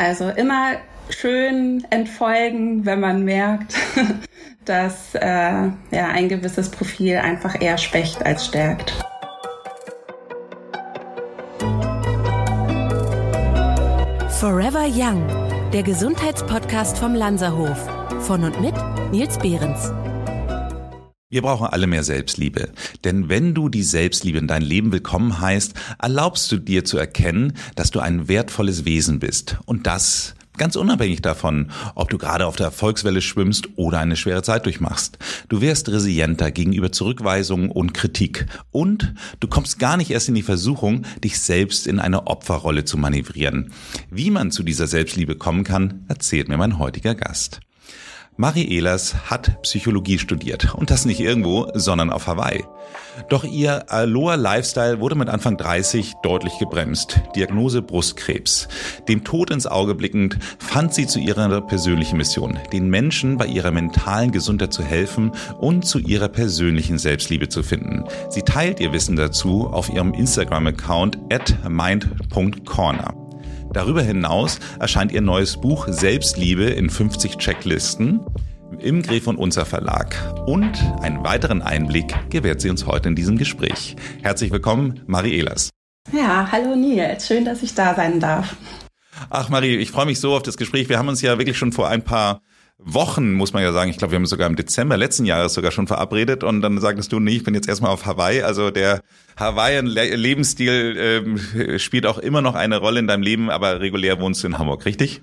Also immer schön entfolgen, wenn man merkt, dass äh, ja, ein gewisses Profil einfach eher schwächt als stärkt. Forever Young, der Gesundheitspodcast vom Lanzerhof. Von und mit Nils Behrens. Wir brauchen alle mehr Selbstliebe. Denn wenn du die Selbstliebe in dein Leben willkommen heißt, erlaubst du dir zu erkennen, dass du ein wertvolles Wesen bist. Und das Ganz unabhängig davon, ob du gerade auf der Erfolgswelle schwimmst oder eine schwere Zeit durchmachst. Du wirst resilienter gegenüber Zurückweisungen und Kritik. Und du kommst gar nicht erst in die Versuchung, dich selbst in eine Opferrolle zu manövrieren. Wie man zu dieser Selbstliebe kommen kann, erzählt mir mein heutiger Gast. Marie Ehlers hat Psychologie studiert und das nicht irgendwo, sondern auf Hawaii. Doch ihr Aloha Lifestyle wurde mit Anfang 30 deutlich gebremst. Diagnose Brustkrebs. Dem Tod ins Auge blickend fand sie zu ihrer persönlichen Mission, den Menschen bei ihrer mentalen Gesundheit zu helfen und zu ihrer persönlichen Selbstliebe zu finden. Sie teilt ihr Wissen dazu auf ihrem Instagram-Account at mind.corner. Darüber hinaus erscheint ihr neues Buch Selbstliebe in 50 Checklisten im Gref und Unser Verlag. Und einen weiteren Einblick gewährt sie uns heute in diesem Gespräch. Herzlich willkommen, Marie Ehlers. Ja, hallo Nils, schön, dass ich da sein darf. Ach Marie, ich freue mich so auf das Gespräch. Wir haben uns ja wirklich schon vor ein paar Wochen, muss man ja sagen. Ich glaube, wir haben sogar im Dezember letzten Jahres sogar schon verabredet und dann sagtest du, nee, ich bin jetzt erstmal auf Hawaii. Also der Hawaiian-Lebensstil ähm, spielt auch immer noch eine Rolle in deinem Leben, aber regulär wohnst du in Hamburg, richtig?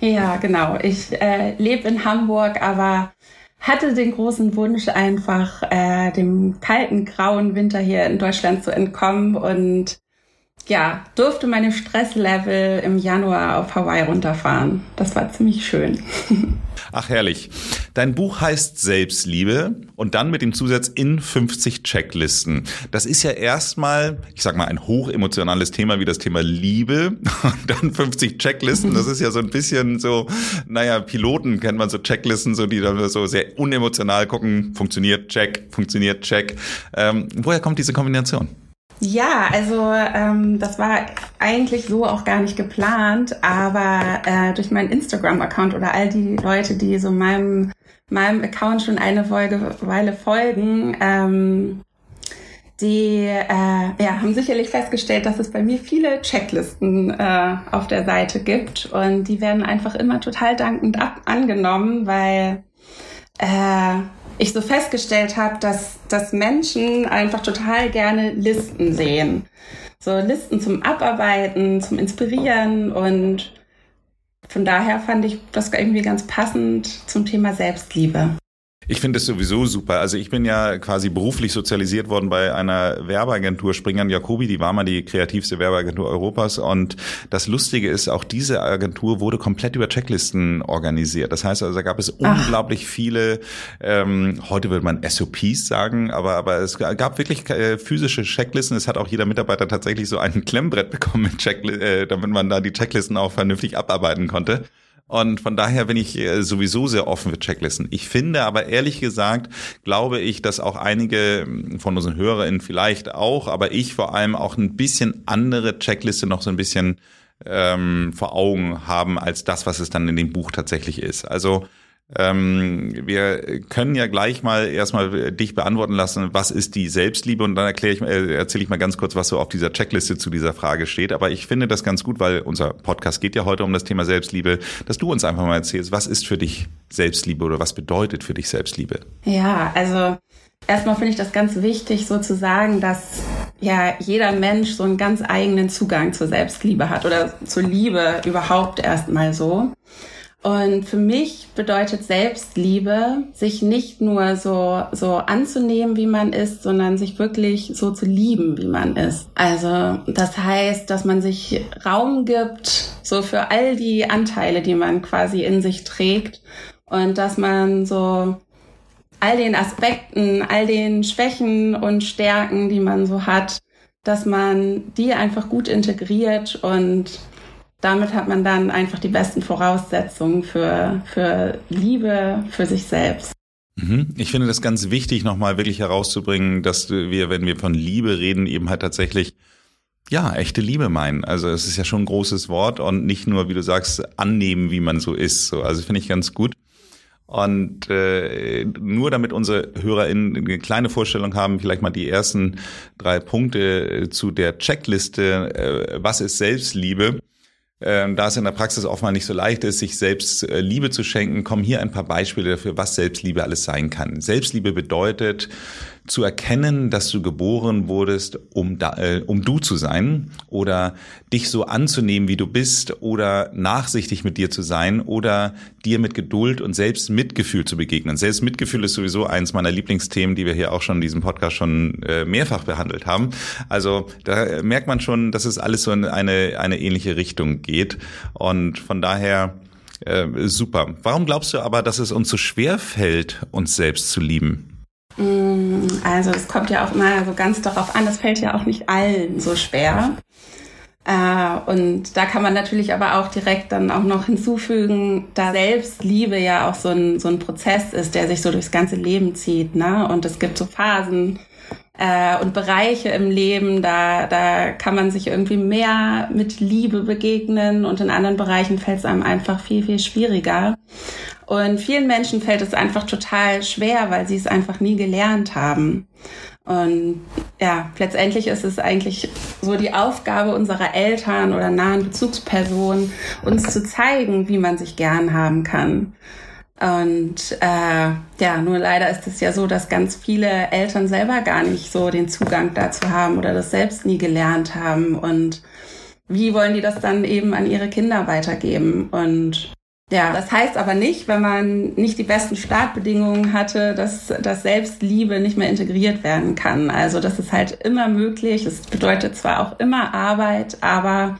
Ja, genau. Ich äh, lebe in Hamburg, aber hatte den großen Wunsch, einfach äh, dem kalten, grauen Winter hier in Deutschland zu entkommen und ja, durfte meine Stresslevel im Januar auf Hawaii runterfahren. Das war ziemlich schön. Ach herrlich. Dein Buch heißt Selbstliebe und dann mit dem Zusatz in 50 Checklisten. Das ist ja erstmal, ich sag mal, ein hochemotionales Thema wie das Thema Liebe und dann 50 Checklisten. Das ist ja so ein bisschen so, naja, Piloten kennt man so Checklisten, so die dann so sehr unemotional gucken, funktioniert, check, funktioniert, check. Ähm, woher kommt diese Kombination? Ja, also ähm, das war eigentlich so auch gar nicht geplant, aber äh, durch meinen Instagram-Account oder all die Leute, die so meinem meinem Account schon eine Weile folgen, ähm, die äh, ja, haben sicherlich festgestellt, dass es bei mir viele Checklisten äh, auf der Seite gibt und die werden einfach immer total dankend ab angenommen, weil äh, ich so festgestellt habe, dass, dass Menschen einfach total gerne Listen sehen. So Listen zum Abarbeiten, zum Inspirieren und von daher fand ich das irgendwie ganz passend zum Thema Selbstliebe. Ich finde es sowieso super. Also ich bin ja quasi beruflich sozialisiert worden bei einer Werbeagentur Springern Jacobi, die war mal die kreativste Werbeagentur Europas. Und das Lustige ist, auch diese Agentur wurde komplett über Checklisten organisiert. Das heißt also, da gab es Ach. unglaublich viele, ähm, heute würde man SOPs sagen, aber, aber es gab wirklich äh, physische Checklisten. Es hat auch jeder Mitarbeiter tatsächlich so ein Klemmbrett bekommen mit Checklisten, äh, damit man da die Checklisten auch vernünftig abarbeiten konnte. Und von daher bin ich äh, sowieso sehr offen für Checklisten. Ich finde aber ehrlich gesagt, glaube ich, dass auch einige hm, von unseren HörerInnen vielleicht auch, aber ich vor allem auch ein bisschen andere Checkliste noch so ein bisschen ähm, vor Augen haben als das, was es dann in dem Buch tatsächlich ist. Also ähm, wir können ja gleich mal erstmal dich beantworten lassen, was ist die Selbstliebe und dann erkläre ich, äh, erzähle ich mal ganz kurz, was so auf dieser Checkliste zu dieser Frage steht. Aber ich finde das ganz gut, weil unser Podcast geht ja heute um das Thema Selbstliebe, dass du uns einfach mal erzählst, was ist für dich Selbstliebe oder was bedeutet für dich Selbstliebe? Ja, also erstmal finde ich das ganz wichtig, so zu sagen, dass ja jeder Mensch so einen ganz eigenen Zugang zur Selbstliebe hat oder zur Liebe überhaupt erstmal so. Und für mich bedeutet Selbstliebe, sich nicht nur so, so anzunehmen, wie man ist, sondern sich wirklich so zu lieben, wie man ist. Also, das heißt, dass man sich Raum gibt, so für all die Anteile, die man quasi in sich trägt. Und dass man so all den Aspekten, all den Schwächen und Stärken, die man so hat, dass man die einfach gut integriert und damit hat man dann einfach die besten Voraussetzungen für, für Liebe, für sich selbst. Mhm. Ich finde das ganz wichtig, nochmal wirklich herauszubringen, dass wir, wenn wir von Liebe reden, eben halt tatsächlich ja, echte Liebe meinen. Also es ist ja schon ein großes Wort und nicht nur, wie du sagst, annehmen, wie man so ist. So, also finde ich ganz gut. Und äh, nur damit unsere HörerInnen eine kleine Vorstellung haben, vielleicht mal die ersten drei Punkte zu der Checkliste, äh, was ist Selbstliebe? Ähm, da es in der Praxis oft mal nicht so leicht ist, sich selbst äh, Liebe zu schenken, kommen hier ein paar Beispiele dafür, was Selbstliebe alles sein kann. Selbstliebe bedeutet, zu erkennen, dass du geboren wurdest, um, da, äh, um du zu sein oder dich so anzunehmen, wie du bist oder nachsichtig mit dir zu sein oder dir mit Geduld und selbst Mitgefühl zu begegnen. Selbst Mitgefühl ist sowieso eins meiner Lieblingsthemen, die wir hier auch schon in diesem Podcast schon äh, mehrfach behandelt haben. Also da merkt man schon, dass es alles so in eine, eine ähnliche Richtung geht und von daher äh, super. Warum glaubst du aber, dass es uns so schwer fällt, uns selbst zu lieben? Mm, also es kommt ja auch immer so ganz darauf an, das fällt ja auch nicht allen so schwer. Äh, und da kann man natürlich aber auch direkt dann auch noch hinzufügen, da Selbstliebe ja auch so ein, so ein Prozess ist, der sich so durchs ganze Leben zieht. Ne? Und es gibt so Phasen, äh, und Bereiche im Leben, da, da kann man sich irgendwie mehr mit Liebe begegnen und in anderen Bereichen fällt es einem einfach viel, viel schwieriger. Und vielen Menschen fällt es einfach total schwer, weil sie es einfach nie gelernt haben. Und ja, letztendlich ist es eigentlich so die Aufgabe unserer Eltern oder nahen Bezugspersonen, uns zu zeigen, wie man sich gern haben kann. Und äh, ja, nur leider ist es ja so, dass ganz viele Eltern selber gar nicht so den Zugang dazu haben oder das selbst nie gelernt haben. Und wie wollen die das dann eben an ihre Kinder weitergeben? Und ja, das heißt aber nicht, wenn man nicht die besten Startbedingungen hatte, dass, dass Selbstliebe nicht mehr integriert werden kann. Also das ist halt immer möglich. Es bedeutet zwar auch immer Arbeit, aber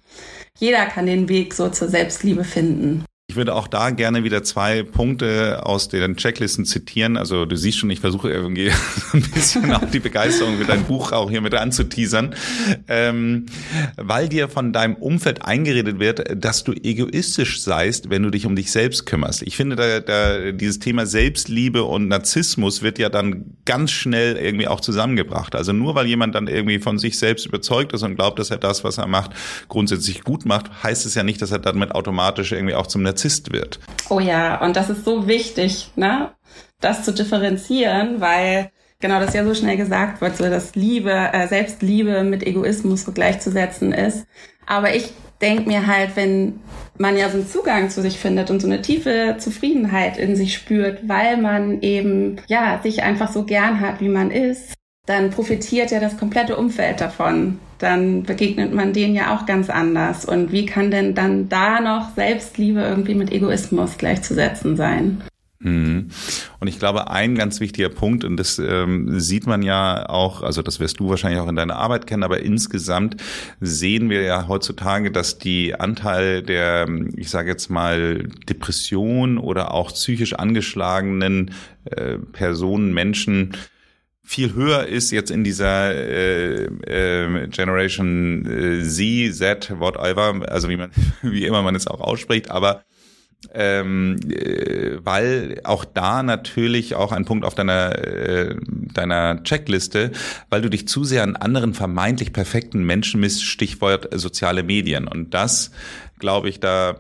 jeder kann den Weg so zur Selbstliebe finden. Ich würde auch da gerne wieder zwei Punkte aus den Checklisten zitieren. Also du siehst schon, ich versuche irgendwie ein bisschen auch die Begeisterung für dein Buch auch hier mit anzuteasern, ähm, weil dir von deinem Umfeld eingeredet wird, dass du egoistisch seist, wenn du dich um dich selbst kümmerst. Ich finde, da, da dieses Thema Selbstliebe und Narzissmus wird ja dann ganz schnell irgendwie auch zusammengebracht. Also nur weil jemand dann irgendwie von sich selbst überzeugt ist und glaubt, dass er das, was er macht, grundsätzlich gut macht, heißt es ja nicht, dass er damit automatisch irgendwie auch zum Narzissmus Narzisst wird. Oh ja, und das ist so wichtig, ne? das zu differenzieren, weil genau das ja so schnell gesagt wird, so dass Liebe, äh, Selbstliebe mit Egoismus gleichzusetzen ist. Aber ich denke mir halt, wenn man ja so einen Zugang zu sich findet und so eine tiefe Zufriedenheit in sich spürt, weil man eben ja sich einfach so gern hat, wie man ist, dann profitiert ja das komplette Umfeld davon. Dann begegnet man denen ja auch ganz anders. Und wie kann denn dann da noch Selbstliebe irgendwie mit Egoismus gleichzusetzen sein? Mhm. Und ich glaube, ein ganz wichtiger Punkt, und das ähm, sieht man ja auch, also das wirst du wahrscheinlich auch in deiner Arbeit kennen, aber insgesamt sehen wir ja heutzutage, dass die Anteil der, ich sage jetzt mal, Depression oder auch psychisch angeschlagenen äh, Personen, Menschen, viel höher ist jetzt in dieser äh, äh, Generation äh, Z, Z, whatever, also wie man, wie immer man es auch ausspricht, aber ähm, äh, weil auch da natürlich auch ein Punkt auf deiner äh, deiner Checkliste, weil du dich zu sehr an anderen vermeintlich perfekten Menschen misst, Stichwort soziale Medien. Und das glaube ich, da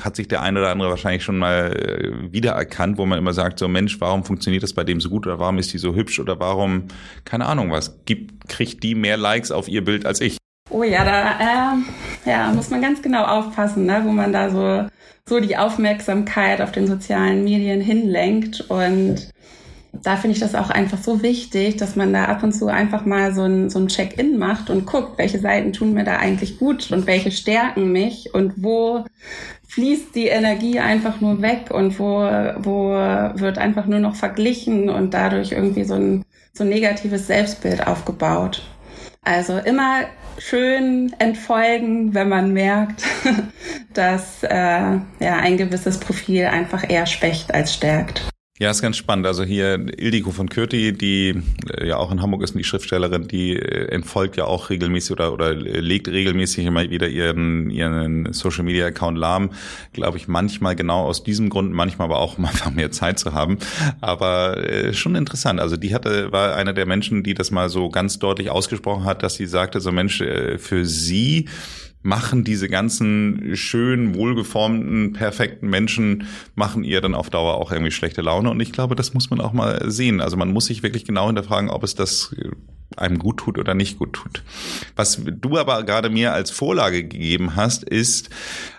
hat sich der eine oder andere wahrscheinlich schon mal äh, wiedererkannt, wo man immer sagt, so Mensch, warum funktioniert das bei dem so gut oder warum ist die so hübsch oder warum, keine Ahnung was, gibt, kriegt die mehr Likes auf ihr Bild als ich? Oh ja, da äh, ja, muss man ganz genau aufpassen, ne, wo man da so, so die Aufmerksamkeit auf den sozialen Medien hinlenkt und da finde ich das auch einfach so wichtig, dass man da ab und zu einfach mal so ein, so ein Check-in macht und guckt, welche Seiten tun mir da eigentlich gut und welche stärken mich und wo fließt die Energie einfach nur weg und wo, wo wird einfach nur noch verglichen und dadurch irgendwie so ein, so ein negatives Selbstbild aufgebaut. Also immer schön entfolgen, wenn man merkt, dass äh, ja, ein gewisses Profil einfach eher schwächt als stärkt. Ja, ist ganz spannend. Also hier Ildiko von Kürti, die äh, ja auch in Hamburg ist, die Schriftstellerin, die äh, entfolgt ja auch regelmäßig oder, oder legt regelmäßig immer wieder ihren, ihren Social Media Account lahm. Glaube ich, manchmal genau aus diesem Grund, manchmal aber auch, um einfach mehr Zeit zu haben. Aber äh, schon interessant. Also die hatte, war einer der Menschen, die das mal so ganz deutlich ausgesprochen hat, dass sie sagte, so Mensch, äh, für sie machen diese ganzen schön wohlgeformten, perfekten Menschen, machen ihr dann auf Dauer auch irgendwie schlechte Laune. Und ich glaube, das muss man auch mal sehen. Also man muss sich wirklich genau hinterfragen, ob es das einem gut tut oder nicht gut tut. Was du aber gerade mir als Vorlage gegeben hast, ist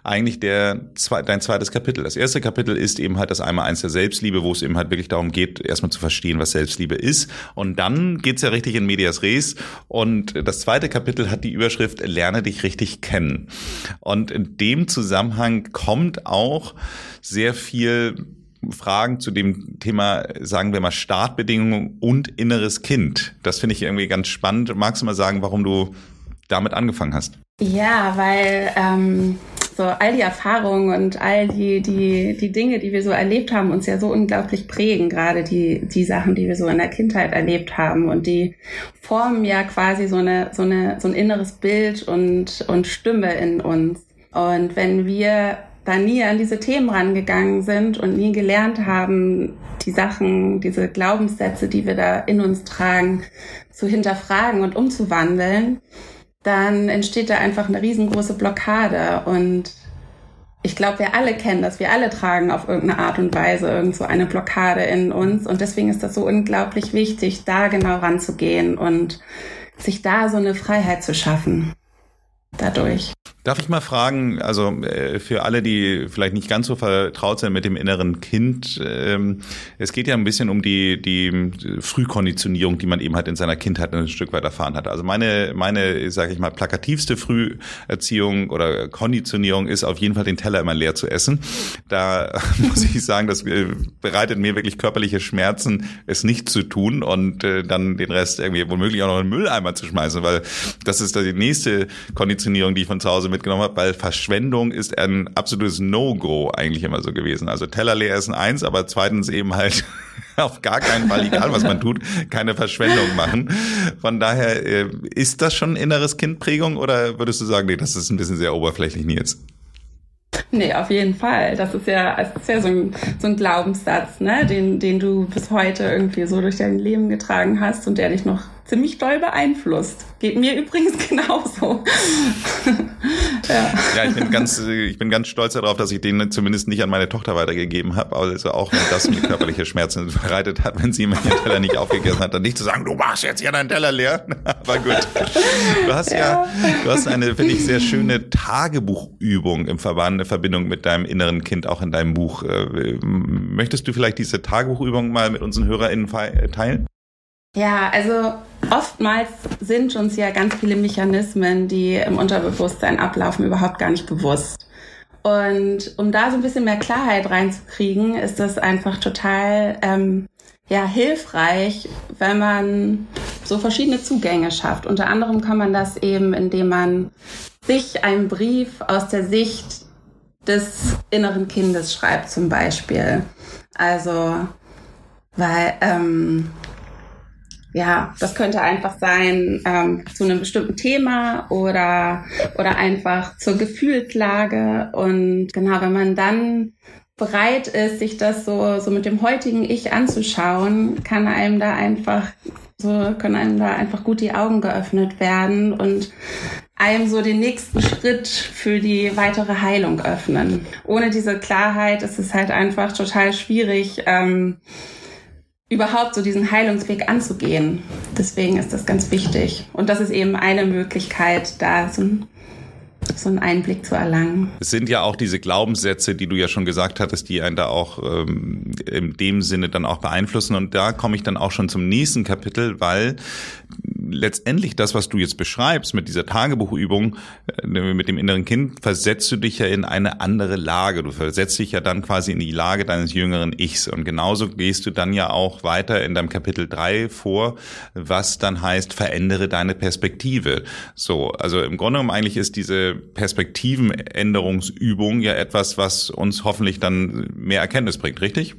eigentlich der, dein zweites Kapitel. Das erste Kapitel ist eben halt das einmal eins der Selbstliebe, wo es eben halt wirklich darum geht, erstmal zu verstehen, was Selbstliebe ist. Und dann geht's ja richtig in Medias Res. Und das zweite Kapitel hat die Überschrift Lerne dich richtig kennen. Und in dem Zusammenhang kommt auch sehr viel Fragen zu dem Thema, sagen wir mal, Startbedingungen und inneres Kind. Das finde ich irgendwie ganz spannend. Magst du mal sagen, warum du damit angefangen hast? Ja, weil ähm, so all die Erfahrungen und all die, die, die Dinge, die wir so erlebt haben, uns ja so unglaublich prägen, gerade die, die Sachen, die wir so in der Kindheit erlebt haben. Und die formen ja quasi so eine, so eine, so ein inneres Bild und, und Stimme in uns. Und wenn wir da nie an diese Themen rangegangen sind und nie gelernt haben, die Sachen, diese Glaubenssätze, die wir da in uns tragen, zu hinterfragen und umzuwandeln, dann entsteht da einfach eine riesengroße Blockade. Und ich glaube, wir alle kennen das. Wir alle tragen auf irgendeine Art und Weise irgend so eine Blockade in uns. Und deswegen ist das so unglaublich wichtig, da genau ranzugehen und sich da so eine Freiheit zu schaffen dadurch. Darf ich mal fragen, also äh, für alle, die vielleicht nicht ganz so vertraut sind mit dem inneren Kind, ähm, es geht ja ein bisschen um die, die Frühkonditionierung, die man eben halt in seiner Kindheit ein Stück weit erfahren hat. Also meine, meine, sage ich mal, plakativste Früherziehung oder Konditionierung ist auf jeden Fall den Teller immer leer zu essen. Da muss ich sagen, das äh, bereitet mir wirklich körperliche Schmerzen, es nicht zu tun und äh, dann den Rest irgendwie womöglich auch noch in den Mülleimer zu schmeißen, weil das ist die nächste Konditionierung, die ich von zu Hause mitgenommen habe, weil Verschwendung ist ein absolutes No-Go eigentlich immer so gewesen. Also Teller leer essen eins, aber zweitens eben halt auf gar keinen Fall, egal was man tut, keine Verschwendung machen. Von daher, äh, ist das schon inneres Kindprägung oder würdest du sagen, nee, das ist ein bisschen sehr oberflächlich, Nils? Nee, auf jeden Fall. Das ist ja, das ist ja so ein, so ein Glaubenssatz, ne, den, den du bis heute irgendwie so durch dein Leben getragen hast und der dich noch ziemlich doll beeinflusst. Geht mir übrigens genauso. ja. ja, ich bin ganz, ich bin ganz stolz darauf, dass ich den zumindest nicht an meine Tochter weitergegeben habe. Also auch wenn das mir körperliche Schmerzen bereitet hat, wenn sie mir den Teller nicht aufgegessen hat, dann nicht zu sagen, du machst jetzt hier deinen Teller leer. Aber gut. Du hast ja, ja du hast eine, finde ich, sehr schöne Tagebuchübung im Verband, in Verbindung mit deinem inneren Kind auch in deinem Buch. Äh, möchtest du vielleicht diese Tagebuchübung mal mit unseren HörerInnen teilen? Ja, also oftmals sind uns ja ganz viele Mechanismen, die im Unterbewusstsein ablaufen, überhaupt gar nicht bewusst. Und um da so ein bisschen mehr Klarheit reinzukriegen, ist das einfach total ähm, ja, hilfreich, wenn man so verschiedene Zugänge schafft. Unter anderem kann man das eben, indem man sich einen Brief aus der Sicht des inneren Kindes schreibt zum Beispiel. Also, weil ähm, ja, das könnte einfach sein ähm, zu einem bestimmten Thema oder, oder einfach zur Gefühlslage. Und genau, wenn man dann bereit ist, sich das so, so mit dem heutigen Ich anzuschauen, kann einem da einfach, so können einem da einfach gut die Augen geöffnet werden und einem so den nächsten Schritt für die weitere Heilung öffnen. Ohne diese Klarheit ist es halt einfach total schwierig, ähm, überhaupt so diesen Heilungsweg anzugehen. Deswegen ist das ganz wichtig. Und das ist eben eine Möglichkeit, da so ein so einen Einblick zu erlangen. Es sind ja auch diese Glaubenssätze, die du ja schon gesagt hattest, die einen da auch ähm, in dem Sinne dann auch beeinflussen. Und da komme ich dann auch schon zum nächsten Kapitel, weil letztendlich das, was du jetzt beschreibst mit dieser Tagebuchübung, äh, mit dem inneren Kind, versetzt du dich ja in eine andere Lage. Du versetzt dich ja dann quasi in die Lage deines jüngeren Ichs. Und genauso gehst du dann ja auch weiter in deinem Kapitel drei vor, was dann heißt, verändere deine Perspektive. So, also im Grunde genommen eigentlich ist diese Perspektivenänderungsübung ja etwas, was uns hoffentlich dann mehr Erkenntnis bringt, richtig?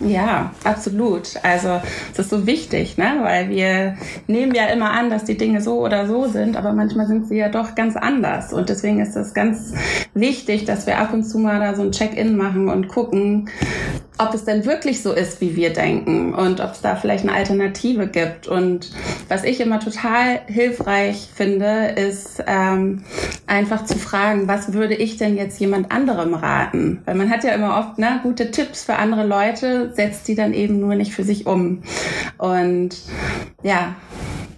Ja, absolut. Also es ist so wichtig, ne? weil wir nehmen ja immer an, dass die Dinge so oder so sind, aber manchmal sind sie ja doch ganz anders. Und deswegen ist es ganz wichtig, dass wir ab und zu mal da so ein Check-in machen und gucken, ob es denn wirklich so ist, wie wir denken und ob es da vielleicht eine Alternative gibt. Und was ich immer total hilfreich finde, ist ähm, einfach zu fragen, was würde ich denn jetzt jemand anderem raten? Weil man hat ja immer oft ne, gute Tipps für andere Leute, setzt die dann eben nur nicht für sich um. Und ja,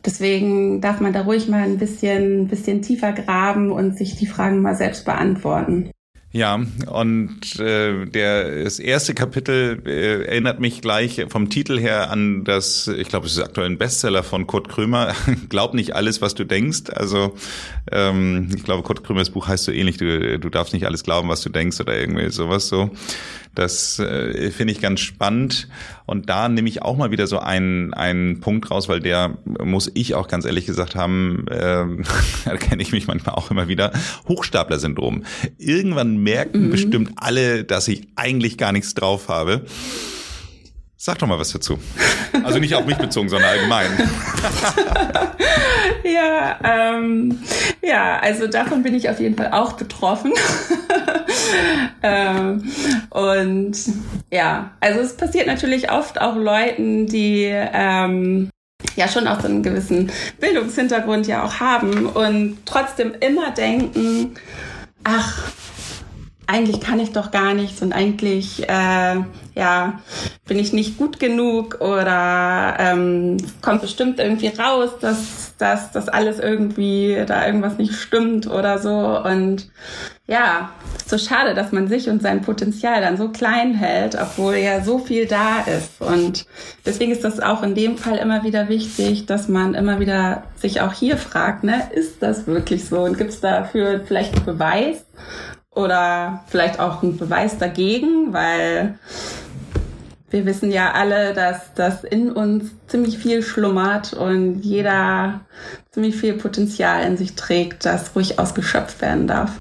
deswegen darf man da ruhig mal ein bisschen, bisschen tiefer graben und sich die Fragen mal selbst beantworten. Ja, und äh, der, das erste Kapitel äh, erinnert mich gleich vom Titel her an das, ich glaube, es ist aktuell ein Bestseller von Kurt Krömer. Glaub nicht alles, was du denkst. Also ähm, ich glaube, Kurt Krömers Buch heißt so ähnlich, du, du darfst nicht alles glauben, was du denkst oder irgendwie sowas so. Das äh, finde ich ganz spannend. Und da nehme ich auch mal wieder so einen, einen Punkt raus, weil der muss ich auch ganz ehrlich gesagt haben, äh, da kenne ich mich manchmal auch immer wieder, Hochstapler-Syndrom. Irgendwann merken mhm. bestimmt alle, dass ich eigentlich gar nichts drauf habe. Sag doch mal was dazu. Also nicht auf mich bezogen, sondern allgemein. ja, ähm, ja, also davon bin ich auf jeden Fall auch betroffen. ähm, und ja, also es passiert natürlich oft auch Leuten, die ähm, ja schon auch so einen gewissen Bildungshintergrund ja auch haben und trotzdem immer denken, ach, eigentlich kann ich doch gar nichts und eigentlich äh, ja bin ich nicht gut genug oder ähm, kommt bestimmt irgendwie raus, dass, dass das alles irgendwie da irgendwas nicht stimmt oder so und ja, so schade, dass man sich und sein Potenzial dann so klein hält, obwohl ja so viel da ist. Und deswegen ist das auch in dem Fall immer wieder wichtig, dass man immer wieder sich auch hier fragt, ne, ist das wirklich so? Und gibt es dafür vielleicht einen Beweis? Oder vielleicht auch ein Beweis dagegen, weil wir wissen ja alle, dass das in uns ziemlich viel schlummert und jeder ziemlich viel Potenzial in sich trägt, das ruhig ausgeschöpft werden darf.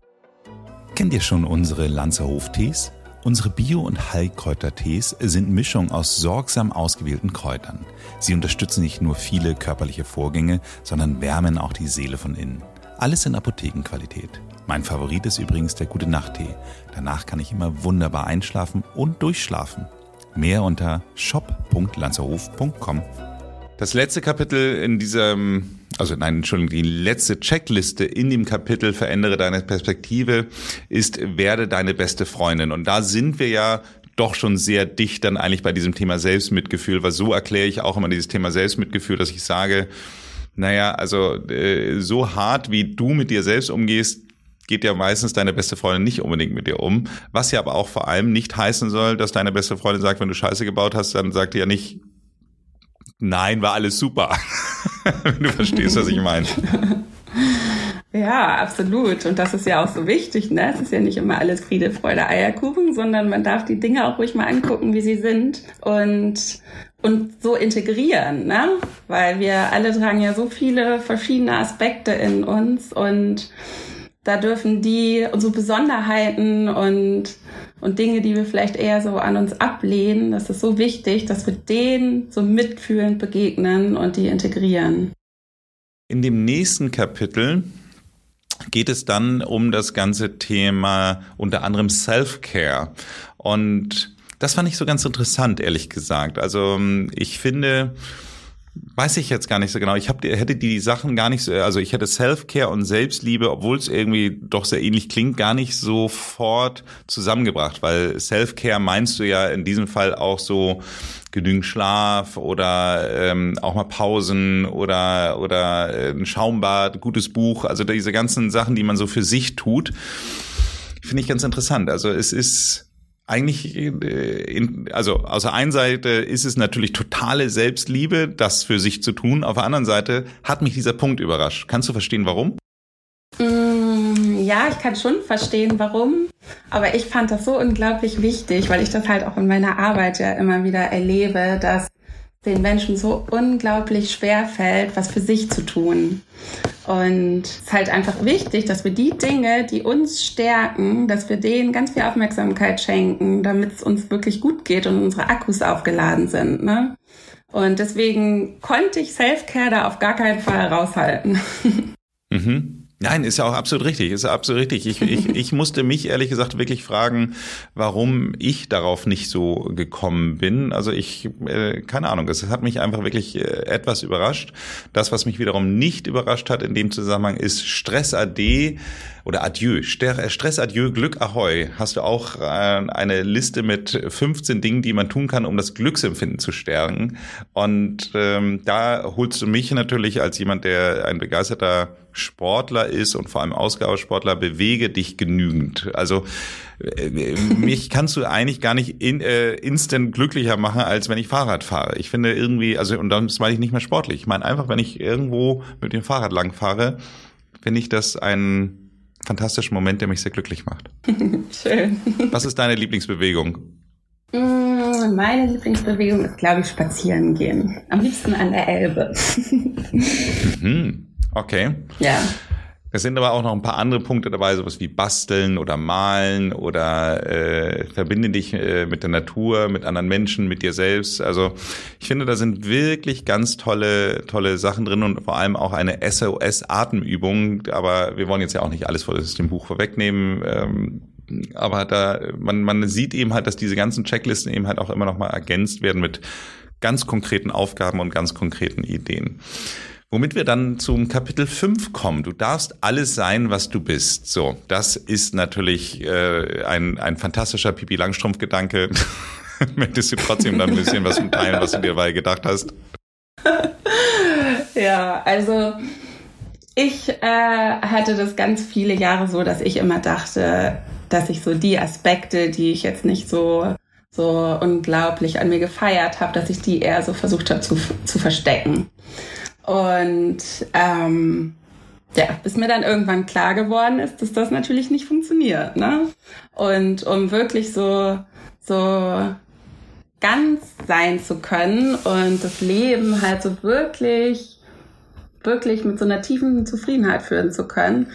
Kennt ihr schon unsere Lanzerhof-Tees? Unsere Bio- und Heilkräuter-Tees sind Mischung aus sorgsam ausgewählten Kräutern. Sie unterstützen nicht nur viele körperliche Vorgänge, sondern wärmen auch die Seele von innen. Alles in Apothekenqualität. Mein Favorit ist übrigens der gute Nachttee. Danach kann ich immer wunderbar einschlafen und durchschlafen. Mehr unter shop.lanzerhof.com. Das letzte Kapitel in diesem, also nein, Entschuldigung, die letzte Checkliste in dem Kapitel Verändere deine Perspektive ist Werde deine beste Freundin. Und da sind wir ja doch schon sehr dicht dann eigentlich bei diesem Thema Selbstmitgefühl, weil so erkläre ich auch immer dieses Thema Selbstmitgefühl, dass ich sage, naja, also äh, so hart wie du mit dir selbst umgehst, geht ja meistens deine beste Freundin nicht unbedingt mit dir um. Was ja aber auch vor allem nicht heißen soll, dass deine beste Freundin sagt, wenn du Scheiße gebaut hast, dann sagt die ja nicht, nein, war alles super. wenn du verstehst, was ich meine. Ja, absolut. Und das ist ja auch so wichtig. Ne? Es ist ja nicht immer alles Friede, Freude, Eierkuchen, sondern man darf die Dinge auch ruhig mal angucken, wie sie sind und, und so integrieren. Ne? Weil wir alle tragen ja so viele verschiedene Aspekte in uns und da dürfen die unsere Besonderheiten und, und Dinge, die wir vielleicht eher so an uns ablehnen, das ist so wichtig, dass wir denen so mitfühlend begegnen und die integrieren. In dem nächsten Kapitel geht es dann um das ganze Thema unter anderem Self-Care. Und das fand ich so ganz interessant, ehrlich gesagt. Also ich finde, Weiß ich jetzt gar nicht so genau. Ich hab, hätte die Sachen gar nicht so, also ich hätte Self-Care und Selbstliebe, obwohl es irgendwie doch sehr ähnlich klingt, gar nicht sofort zusammengebracht, weil Self-Care meinst du ja in diesem Fall auch so genügend Schlaf oder ähm, auch mal Pausen oder oder ein Schaumbad, gutes Buch, also diese ganzen Sachen, die man so für sich tut, finde ich ganz interessant. Also es ist eigentlich, äh, in, also aus der einen Seite ist es natürlich totale Selbstliebe, das für sich zu tun. Auf der anderen Seite hat mich dieser Punkt überrascht. Kannst du verstehen, warum? Mm, ja, ich kann schon verstehen, warum. Aber ich fand das so unglaublich wichtig, weil ich das halt auch in meiner Arbeit ja immer wieder erlebe, dass den Menschen so unglaublich schwer fällt, was für sich zu tun. Und es ist halt einfach wichtig, dass wir die Dinge, die uns stärken, dass wir denen ganz viel Aufmerksamkeit schenken, damit es uns wirklich gut geht und unsere Akkus aufgeladen sind. Ne? Und deswegen konnte ich Self-Care da auf gar keinen Fall raushalten. Mhm. Nein, ist ja auch absolut richtig, ist ja absolut richtig. Ich, ich, ich musste mich ehrlich gesagt wirklich fragen, warum ich darauf nicht so gekommen bin. Also ich, äh, keine Ahnung, es hat mich einfach wirklich äh, etwas überrascht. Das, was mich wiederum nicht überrascht hat in dem Zusammenhang, ist Stress AD oder Adieu, äh, Stress Adieu, Glück Ahoi. Hast du auch äh, eine Liste mit 15 Dingen, die man tun kann, um das Glücksempfinden zu stärken. Und ähm, da holst du mich natürlich als jemand, der ein begeisterter Sportler ist und vor allem Ausgabesportler, bewege dich genügend. Also äh, mich kannst du eigentlich gar nicht in, äh, instant glücklicher machen, als wenn ich Fahrrad fahre. Ich finde irgendwie, also und das meine ich nicht mehr sportlich. Ich meine einfach, wenn ich irgendwo mit dem Fahrrad lang fahre, finde ich das ein fantastischer Moment, der mich sehr glücklich macht. Schön. Was ist deine Lieblingsbewegung? Mm, meine Lieblingsbewegung ist, glaube ich, spazieren gehen. Am liebsten an der Elbe. mhm. Okay. Ja. Es sind aber auch noch ein paar andere Punkte dabei, sowas wie basteln oder malen oder äh, verbinde dich äh, mit der Natur, mit anderen Menschen, mit dir selbst. Also ich finde, da sind wirklich ganz tolle, tolle Sachen drin und vor allem auch eine SOS-Atemübung. Aber wir wollen jetzt ja auch nicht alles aus dem Buch vorwegnehmen. Ähm, aber da man, man sieht eben halt, dass diese ganzen Checklisten eben halt auch immer noch mal ergänzt werden mit ganz konkreten Aufgaben und ganz konkreten Ideen. Womit wir dann zum Kapitel 5 kommen. Du darfst alles sein, was du bist. So, das ist natürlich äh, ein, ein fantastischer Pipi Langstrumpf-Gedanke. Möchtest du trotzdem dann ein bisschen was teilen, was du dir dabei gedacht hast? ja, also ich äh, hatte das ganz viele Jahre so, dass ich immer dachte, dass ich so die Aspekte, die ich jetzt nicht so so unglaublich an mir gefeiert habe, dass ich die eher so versucht habe zu, zu verstecken. Und ähm, ja, bis mir dann irgendwann klar geworden ist, dass das natürlich nicht funktioniert. Ne? Und um wirklich so, so ganz sein zu können und das Leben halt so wirklich, wirklich mit so einer tiefen Zufriedenheit führen zu können,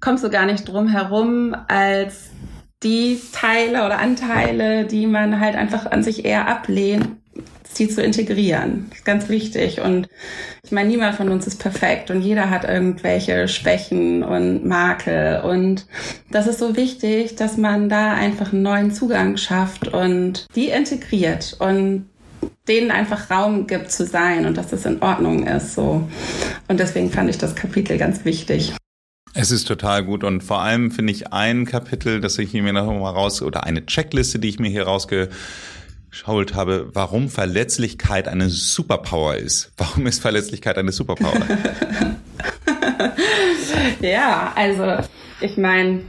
kommst du gar nicht drum herum, als die Teile oder Anteile, die man halt einfach an sich eher ablehnt, die zu integrieren. Das ist ganz wichtig. Und ich meine, niemand von uns ist perfekt und jeder hat irgendwelche Schwächen und Makel. Und das ist so wichtig, dass man da einfach einen neuen Zugang schafft und die integriert und denen einfach Raum gibt zu sein und dass das in Ordnung ist. So. Und deswegen fand ich das Kapitel ganz wichtig. Es ist total gut und vor allem finde ich ein Kapitel, das ich mir noch mal raus oder eine Checkliste, die ich mir hier rausge geschaut habe, warum Verletzlichkeit eine Superpower ist. Warum ist Verletzlichkeit eine Superpower? ja, also ich meine,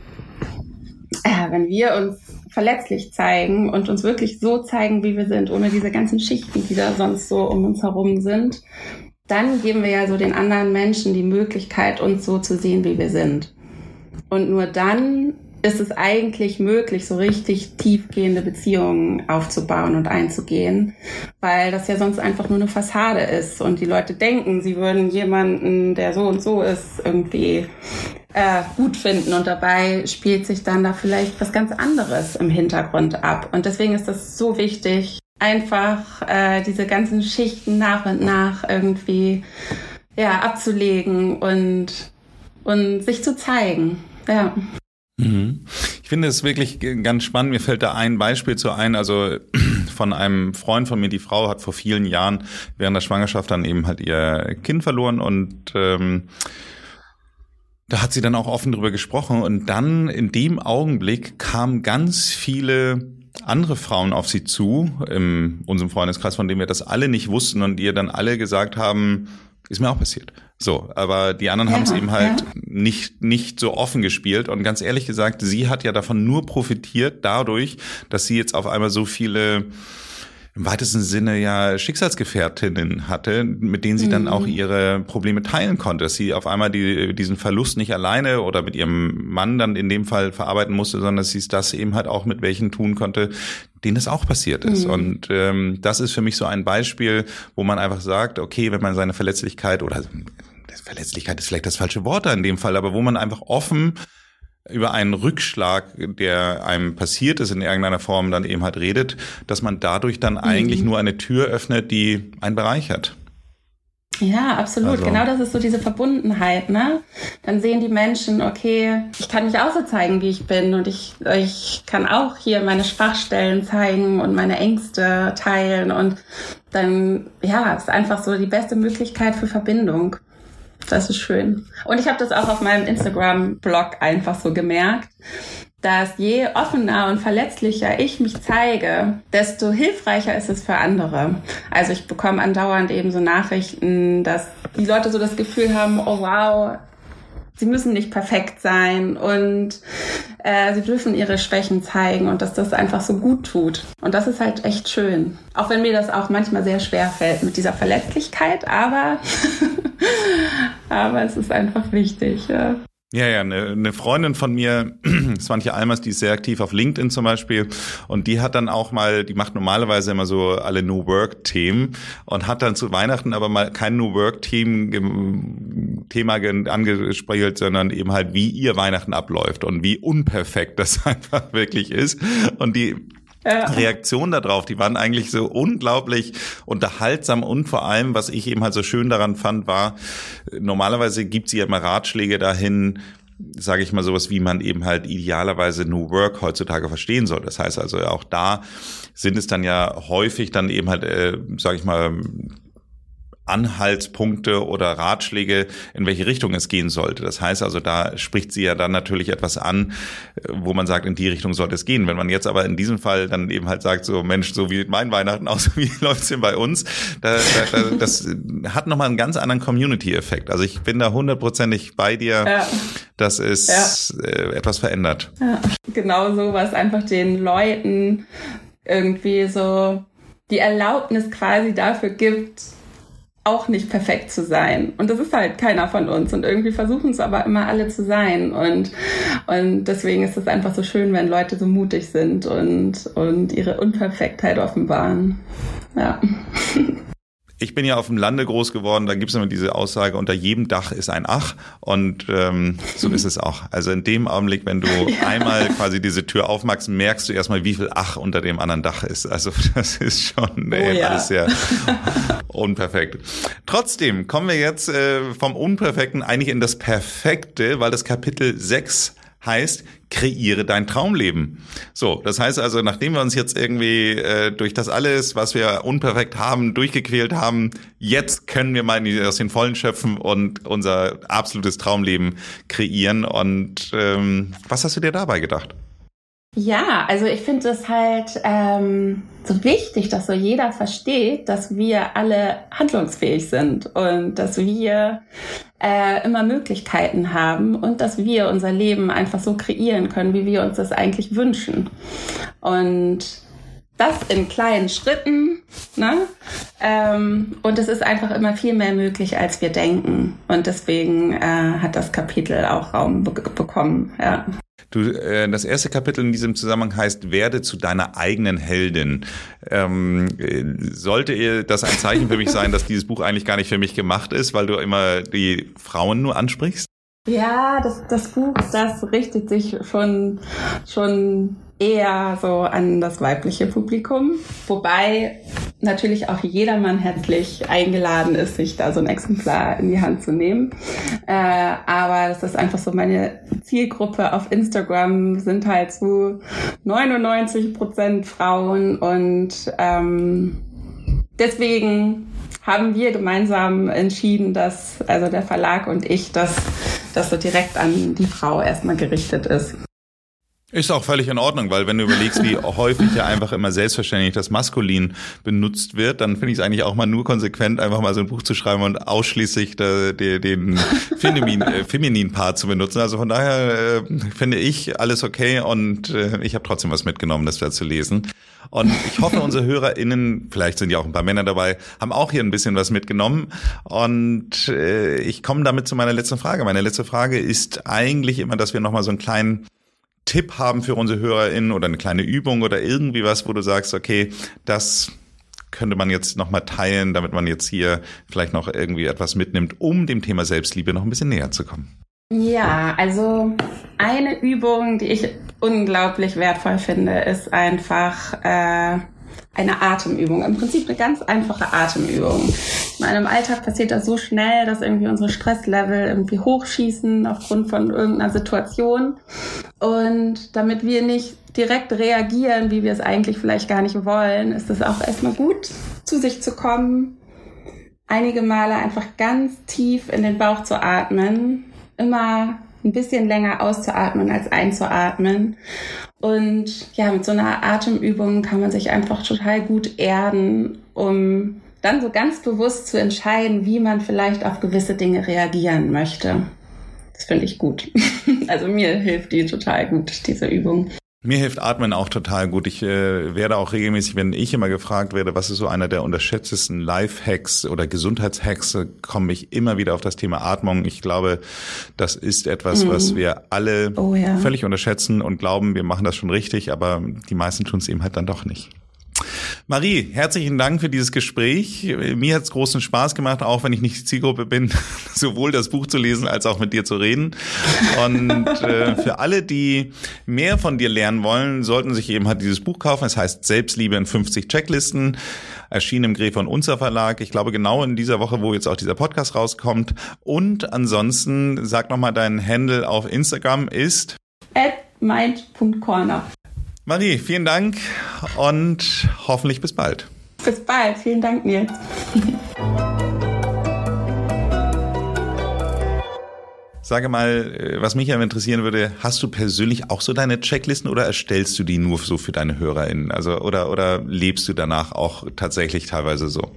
äh, wenn wir uns verletzlich zeigen und uns wirklich so zeigen, wie wir sind, ohne diese ganzen Schichten, die da sonst so um uns herum sind, dann geben wir ja so den anderen Menschen die Möglichkeit, uns so zu sehen, wie wir sind. Und nur dann ist es eigentlich möglich, so richtig tiefgehende Beziehungen aufzubauen und einzugehen, weil das ja sonst einfach nur eine Fassade ist und die Leute denken, sie würden jemanden, der so und so ist, irgendwie äh, gut finden und dabei spielt sich dann da vielleicht was ganz anderes im Hintergrund ab und deswegen ist das so wichtig, einfach äh, diese ganzen Schichten nach und nach irgendwie ja abzulegen und und sich zu zeigen. Ja. Mhm. Ich finde es wirklich ganz spannend. Mir fällt da ein Beispiel zu ein, also von einem Freund von mir, die Frau hat vor vielen Jahren während der Schwangerschaft dann eben halt ihr Kind verloren und ähm, da hat sie dann auch offen drüber gesprochen und dann in dem Augenblick kamen ganz viele andere Frauen auf sie zu, in unserem Freundeskreis, von dem wir das alle nicht wussten und ihr dann alle gesagt haben, ist mir auch passiert. So, aber die anderen ja, haben es eben halt ja. nicht, nicht so offen gespielt. Und ganz ehrlich gesagt, sie hat ja davon nur profitiert dadurch, dass sie jetzt auf einmal so viele im weitesten Sinne ja Schicksalsgefährtinnen hatte, mit denen sie mhm. dann auch ihre Probleme teilen konnte, dass sie auf einmal die, diesen Verlust nicht alleine oder mit ihrem Mann dann in dem Fall verarbeiten musste, sondern dass sie das eben halt auch mit welchen tun konnte, denen es auch passiert ist. Mhm. Und ähm, das ist für mich so ein Beispiel, wo man einfach sagt, okay, wenn man seine Verletzlichkeit oder Verletzlichkeit ist vielleicht das falsche Wort da in dem Fall, aber wo man einfach offen über einen Rückschlag, der einem passiert ist in irgendeiner Form, dann eben halt redet, dass man dadurch dann mhm. eigentlich nur eine Tür öffnet, die einen bereichert. Ja, absolut. Also. Genau das ist so diese Verbundenheit, ne? Dann sehen die Menschen, okay, ich kann mich auch so zeigen, wie ich bin und ich, ich kann auch hier meine Schwachstellen zeigen und meine Ängste teilen und dann, ja, ist einfach so die beste Möglichkeit für Verbindung. Das ist schön. Und ich habe das auch auf meinem Instagram-Blog einfach so gemerkt, dass je offener und verletzlicher ich mich zeige, desto hilfreicher ist es für andere. Also ich bekomme andauernd eben so Nachrichten, dass die Leute so das Gefühl haben, oh wow, sie müssen nicht perfekt sein und äh, sie dürfen ihre Schwächen zeigen und dass das einfach so gut tut. Und das ist halt echt schön. Auch wenn mir das auch manchmal sehr schwer fällt mit dieser Verletzlichkeit, aber, aber es ist einfach wichtig. Ja. Ja, ja, eine, eine Freundin von mir, Swantje Almers, die ist sehr aktiv auf LinkedIn zum Beispiel und die hat dann auch mal, die macht normalerweise immer so alle New Work-Themen und hat dann zu Weihnachten aber mal kein New Work-Team Thema angespielt, sondern eben halt, wie ihr Weihnachten abläuft und wie unperfekt das einfach wirklich ist. Und die ja. Reaktionen darauf, die waren eigentlich so unglaublich unterhaltsam und vor allem, was ich eben halt so schön daran fand, war, normalerweise gibt sie ja immer Ratschläge dahin, sage ich mal sowas, wie man eben halt idealerweise New Work heutzutage verstehen soll. Das heißt also auch da sind es dann ja häufig dann eben halt, äh, sage ich mal, Anhaltspunkte oder Ratschläge, in welche Richtung es gehen sollte. Das heißt also, da spricht sie ja dann natürlich etwas an, wo man sagt, in die Richtung sollte es gehen. Wenn man jetzt aber in diesem Fall dann eben halt sagt, so Mensch, so wie mein Weihnachten aus, wie läuft's denn bei uns, da, da, da, das hat nochmal einen ganz anderen Community-Effekt. Also ich bin da hundertprozentig bei dir, ja. dass es ja. Äh, etwas verändert. Ja. Genau so, was einfach den Leuten irgendwie so die Erlaubnis quasi dafür gibt, auch nicht perfekt zu sein. Und das ist halt keiner von uns. Und irgendwie versuchen es aber immer alle zu sein. Und, und deswegen ist es einfach so schön, wenn Leute so mutig sind und, und ihre Unperfektheit offenbaren. Ja. Ich bin ja auf dem Lande groß geworden, da gibt es immer diese Aussage, unter jedem Dach ist ein Ach und ähm, so ist es auch. Also in dem Augenblick, wenn du ja. einmal quasi diese Tür aufmachst, merkst du erstmal, wie viel Ach unter dem anderen Dach ist. Also das ist schon oh, ja. alles sehr unperfekt. Trotzdem kommen wir jetzt äh, vom Unperfekten eigentlich in das Perfekte, weil das Kapitel 6 heißt, kreiere dein Traumleben. So, das heißt also, nachdem wir uns jetzt irgendwie äh, durch das alles, was wir unperfekt haben, durchgequält haben, jetzt können wir mal aus den Vollen schöpfen und unser absolutes Traumleben kreieren. Und ähm, was hast du dir dabei gedacht? Ja, also ich finde es halt ähm, so wichtig, dass so jeder versteht, dass wir alle handlungsfähig sind und dass wir äh, immer Möglichkeiten haben und dass wir unser Leben einfach so kreieren können, wie wir uns das eigentlich wünschen. Und das in kleinen Schritten. Ne? Ähm, und es ist einfach immer viel mehr möglich, als wir denken. Und deswegen äh, hat das Kapitel auch Raum be bekommen. Ja. Du, äh, das erste Kapitel in diesem Zusammenhang heißt, werde zu deiner eigenen Heldin. Ähm, sollte das ein Zeichen für mich sein, dass dieses Buch eigentlich gar nicht für mich gemacht ist, weil du immer die Frauen nur ansprichst? Ja, das, das Buch, das richtet sich schon, schon eher so an das weibliche Publikum, wobei natürlich auch jedermann herzlich eingeladen ist, sich da so ein Exemplar in die Hand zu nehmen. Äh, aber das ist einfach so meine Zielgruppe auf Instagram sind halt zu 99 Prozent Frauen und ähm, deswegen haben wir gemeinsam entschieden, dass also der Verlag und ich, dass das so direkt an die Frau erstmal gerichtet ist. Ist auch völlig in Ordnung, weil wenn du überlegst, wie häufig ja einfach immer selbstverständlich das Maskulin benutzt wird, dann finde ich es eigentlich auch mal nur konsequent, einfach mal so ein Buch zu schreiben und ausschließlich de, de, den feminin, äh, femininen Part zu benutzen. Also von daher äh, finde ich alles okay und äh, ich habe trotzdem was mitgenommen, das da zu lesen. Und ich hoffe, unsere HörerInnen, vielleicht sind ja auch ein paar Männer dabei, haben auch hier ein bisschen was mitgenommen. Und äh, ich komme damit zu meiner letzten Frage. Meine letzte Frage ist eigentlich immer, dass wir nochmal so einen kleinen Tipp haben für unsere HörerInnen oder eine kleine Übung oder irgendwie was, wo du sagst, okay, das könnte man jetzt nochmal teilen, damit man jetzt hier vielleicht noch irgendwie etwas mitnimmt, um dem Thema Selbstliebe noch ein bisschen näher zu kommen? Ja, also eine Übung, die ich unglaublich wertvoll finde, ist einfach äh, eine Atemübung. Im Prinzip eine ganz einfache Atemübung. In meinem Alltag passiert das so schnell, dass irgendwie unsere Stresslevel irgendwie hochschießen aufgrund von irgendeiner Situation. Und damit wir nicht direkt reagieren, wie wir es eigentlich vielleicht gar nicht wollen, ist es auch erstmal gut, zu sich zu kommen, einige Male einfach ganz tief in den Bauch zu atmen, immer ein bisschen länger auszuatmen als einzuatmen. Und ja, mit so einer Atemübung kann man sich einfach total gut erden, um dann so ganz bewusst zu entscheiden, wie man vielleicht auf gewisse Dinge reagieren möchte. Das finde ich gut. Also mir hilft die total gut, diese Übung. Mir hilft Atmen auch total gut. Ich äh, werde auch regelmäßig, wenn ich immer gefragt werde, was ist so einer der unterschätztesten Life-Hacks oder Gesundheitshacks, komme ich immer wieder auf das Thema Atmung. Ich glaube, das ist etwas, mhm. was wir alle oh, ja. völlig unterschätzen und glauben, wir machen das schon richtig, aber die meisten tun es eben halt dann doch nicht. Marie, herzlichen Dank für dieses Gespräch. Mir hat es großen Spaß gemacht, auch wenn ich nicht die Zielgruppe bin, sowohl das Buch zu lesen als auch mit dir zu reden. Und äh, für alle, die mehr von dir lernen wollen, sollten sich eben halt dieses Buch kaufen. Es heißt Selbstliebe in 50 Checklisten, erschienen im Gräf von Unser Verlag. Ich glaube genau in dieser Woche, wo jetzt auch dieser Podcast rauskommt. Und ansonsten sag nochmal deinen Handle auf Instagram ist at mind.corner. Marie, vielen Dank und hoffentlich bis bald. Bis bald. Vielen Dank, Nils. Sage mal, äh, was mich ja interessieren würde, hast du persönlich auch so deine Checklisten oder erstellst du die nur so für deine HörerInnen? Also, oder, oder lebst du danach auch tatsächlich teilweise so?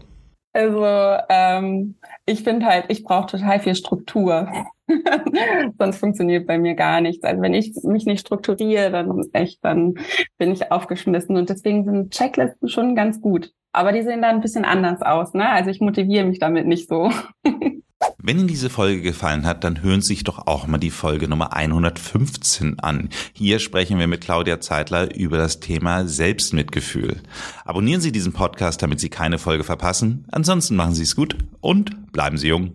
Also, ähm, ich finde halt, ich brauche total viel Struktur. Sonst funktioniert bei mir gar nichts. Also wenn ich mich nicht strukturiere, dann echt, dann bin ich aufgeschmissen. Und deswegen sind Checklisten schon ganz gut. Aber die sehen dann ein bisschen anders aus, ne? Also ich motiviere mich damit nicht so. Wenn Ihnen diese Folge gefallen hat, dann hören Sie sich doch auch mal die Folge Nummer 115 an. Hier sprechen wir mit Claudia Zeitler über das Thema Selbstmitgefühl. Abonnieren Sie diesen Podcast, damit Sie keine Folge verpassen. Ansonsten machen Sie es gut und bleiben Sie jung.